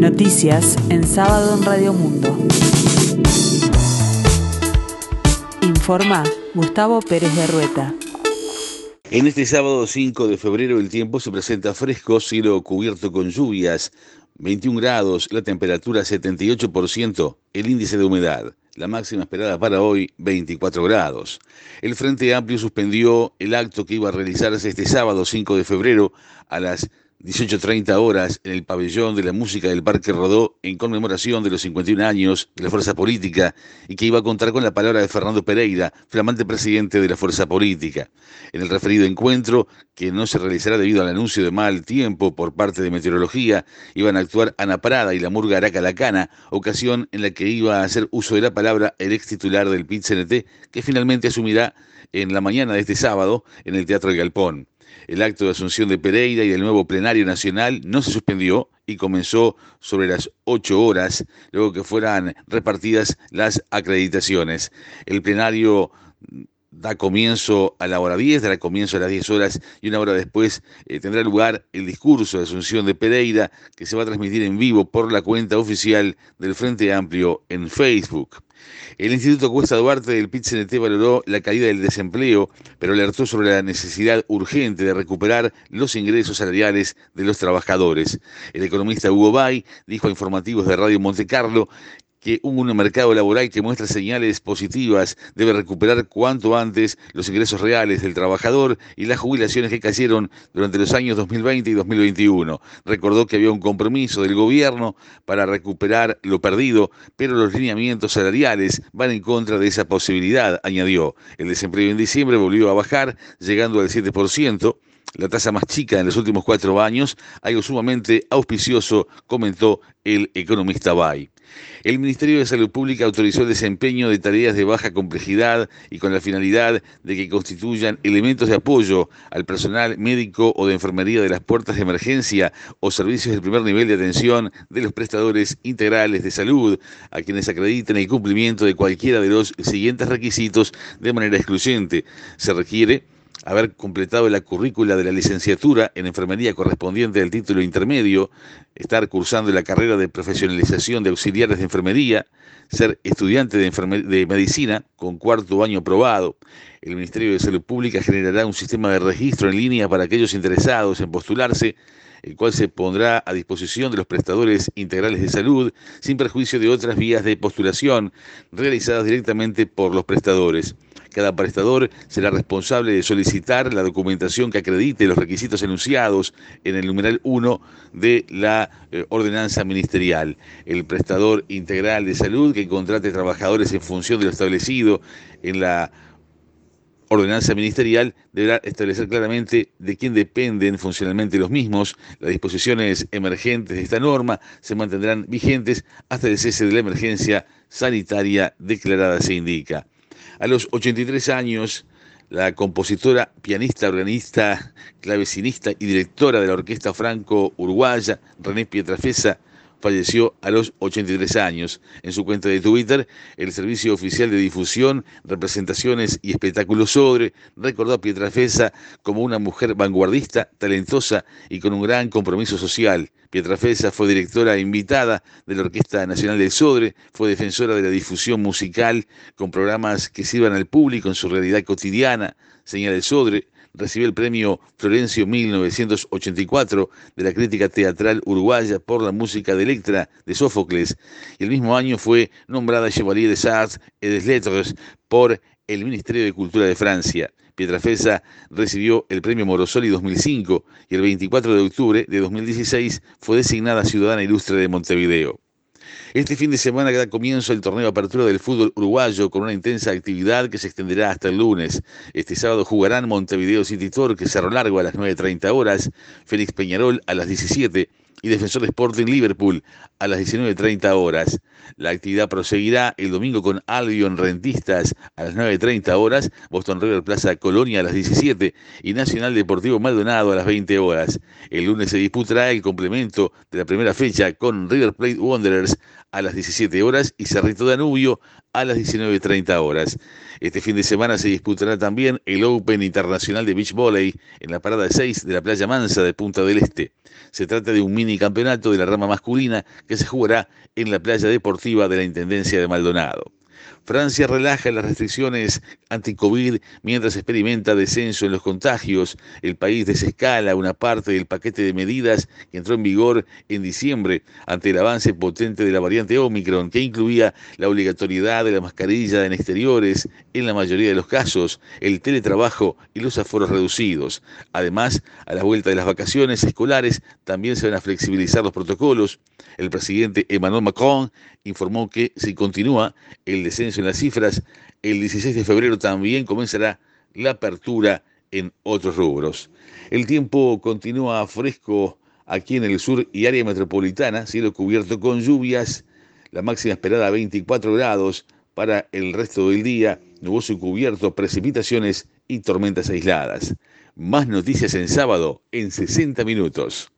Noticias en sábado en Radio Mundo. Informa Gustavo Pérez de Rueta. En este sábado 5 de febrero el tiempo se presenta fresco, cielo cubierto con lluvias, 21 grados, la temperatura 78%, el índice de humedad. La máxima esperada para hoy, 24 grados. El Frente Amplio suspendió el acto que iba a realizarse este sábado 5 de febrero a las 18.30 horas en el pabellón de la música del Parque Rodó en conmemoración de los 51 años de la fuerza política y que iba a contar con la palabra de Fernando Pereira, flamante presidente de la fuerza política. En el referido encuentro, que no se realizará debido al anuncio de mal tiempo por parte de Meteorología, iban a actuar Ana Prada y la Murga Araca Lacana, ocasión en la que iba a hacer uso de la palabra el ex titular del pit que finalmente asumirá en la mañana de este sábado en el Teatro del Galpón. El acto de asunción de Pereira y del nuevo plenario nacional no se suspendió y comenzó sobre las 8 horas, luego que fueran repartidas las acreditaciones. El plenario da comienzo a la hora 10, dará comienzo a las 10 horas y una hora después eh, tendrá lugar el discurso de Asunción de Pereira que se va a transmitir en vivo por la cuenta oficial del Frente Amplio en Facebook. El Instituto Cuesta Duarte del pit valoró la caída del desempleo, pero alertó sobre la necesidad urgente de recuperar los ingresos salariales de los trabajadores. El economista Hugo Bay dijo a informativos de Radio Monte Carlo que un mercado laboral que muestra señales positivas debe recuperar cuanto antes los ingresos reales del trabajador y las jubilaciones que cayeron durante los años 2020 y 2021. Recordó que había un compromiso del gobierno para recuperar lo perdido, pero los lineamientos salariales van en contra de esa posibilidad, añadió. El desempleo en diciembre volvió a bajar, llegando al 7% la tasa más chica en los últimos cuatro años, algo sumamente auspicioso, comentó el economista Bay. El Ministerio de Salud Pública autorizó el desempeño de tareas de baja complejidad y con la finalidad de que constituyan elementos de apoyo al personal médico o de enfermería de las puertas de emergencia o servicios del primer nivel de atención de los prestadores integrales de salud, a quienes acrediten el cumplimiento de cualquiera de los siguientes requisitos de manera excluyente. Se requiere haber completado la currícula de la licenciatura en enfermería correspondiente al título intermedio, estar cursando la carrera de profesionalización de auxiliares de enfermería, ser estudiante de, de medicina con cuarto año aprobado. El Ministerio de Salud Pública generará un sistema de registro en línea para aquellos interesados en postularse el cual se pondrá a disposición de los prestadores integrales de salud sin perjuicio de otras vías de postulación realizadas directamente por los prestadores. Cada prestador será responsable de solicitar la documentación que acredite los requisitos enunciados en el numeral 1 de la eh, ordenanza ministerial. El prestador integral de salud que contrate trabajadores en función de lo establecido en la ordenanza ministerial deberá establecer claramente de quién dependen funcionalmente los mismos. Las disposiciones emergentes de esta norma se mantendrán vigentes hasta el cese de la emergencia sanitaria declarada, se indica. A los 83 años, la compositora, pianista, organista, clavecinista y directora de la Orquesta Franco-Uruguaya, René Pietrafesa, falleció a los 83 años. En su cuenta de Twitter, el Servicio Oficial de Difusión, Representaciones y Espectáculos Sobre recordó a Pietrafesa como una mujer vanguardista, talentosa y con un gran compromiso social. Pietrafesa fue directora invitada de la Orquesta Nacional del Sodre, fue defensora de la difusión musical con programas que sirvan al público en su realidad cotidiana, señala el Sodre, recibió el premio Florencio 1984 de la crítica teatral uruguaya por la música de Electra de Sófocles y el mismo año fue nombrada Chevalier des Arts et des Lettres por el Ministerio de Cultura de Francia. Pietrafesa recibió el premio Morosoli 2005 y el 24 de octubre de 2016 fue designada ciudadana ilustre de Montevideo. Este fin de semana da comienzo el torneo de apertura del fútbol uruguayo con una intensa actividad que se extenderá hasta el lunes. Este sábado jugarán Montevideo City Torque, Cerro Largo a las 9.30 horas, Félix Peñarol a las 17 y Defensor Sporting Liverpool a las 19.30 horas. La actividad proseguirá el domingo con Albion Rentistas a las 9.30 horas, Boston River Plaza Colonia a las 17 y Nacional Deportivo Maldonado a las 20 horas. El lunes se disputará el complemento de la primera fecha con River Plate Wanderers a las 17 horas y Cerrito Danubio a las 19.30 horas. Este fin de semana se disputará también el Open Internacional de Beach Volley en la parada 6 de la Playa Mansa de Punta del Este. Se trata de un mini campeonato de la rama masculina que se jugará en la playa deportiva de la Intendencia de Maldonado. Francia relaja las restricciones anti-COVID mientras experimenta descenso en los contagios. El país desescala una parte del paquete de medidas que entró en vigor en diciembre ante el avance potente de la variante Omicron, que incluía la obligatoriedad de la mascarilla en exteriores en la mayoría de los casos, el teletrabajo y los aforos reducidos. Además, a la vuelta de las vacaciones escolares también se van a flexibilizar los protocolos. El presidente Emmanuel Macron informó que si continúa el descenso en las cifras, el 16 de febrero también comenzará la apertura en otros rubros. El tiempo continúa fresco aquí en el sur y área metropolitana, cielo cubierto con lluvias, la máxima esperada 24 grados para el resto del día, nuboso y cubierto, precipitaciones y tormentas aisladas. Más noticias en sábado en 60 minutos.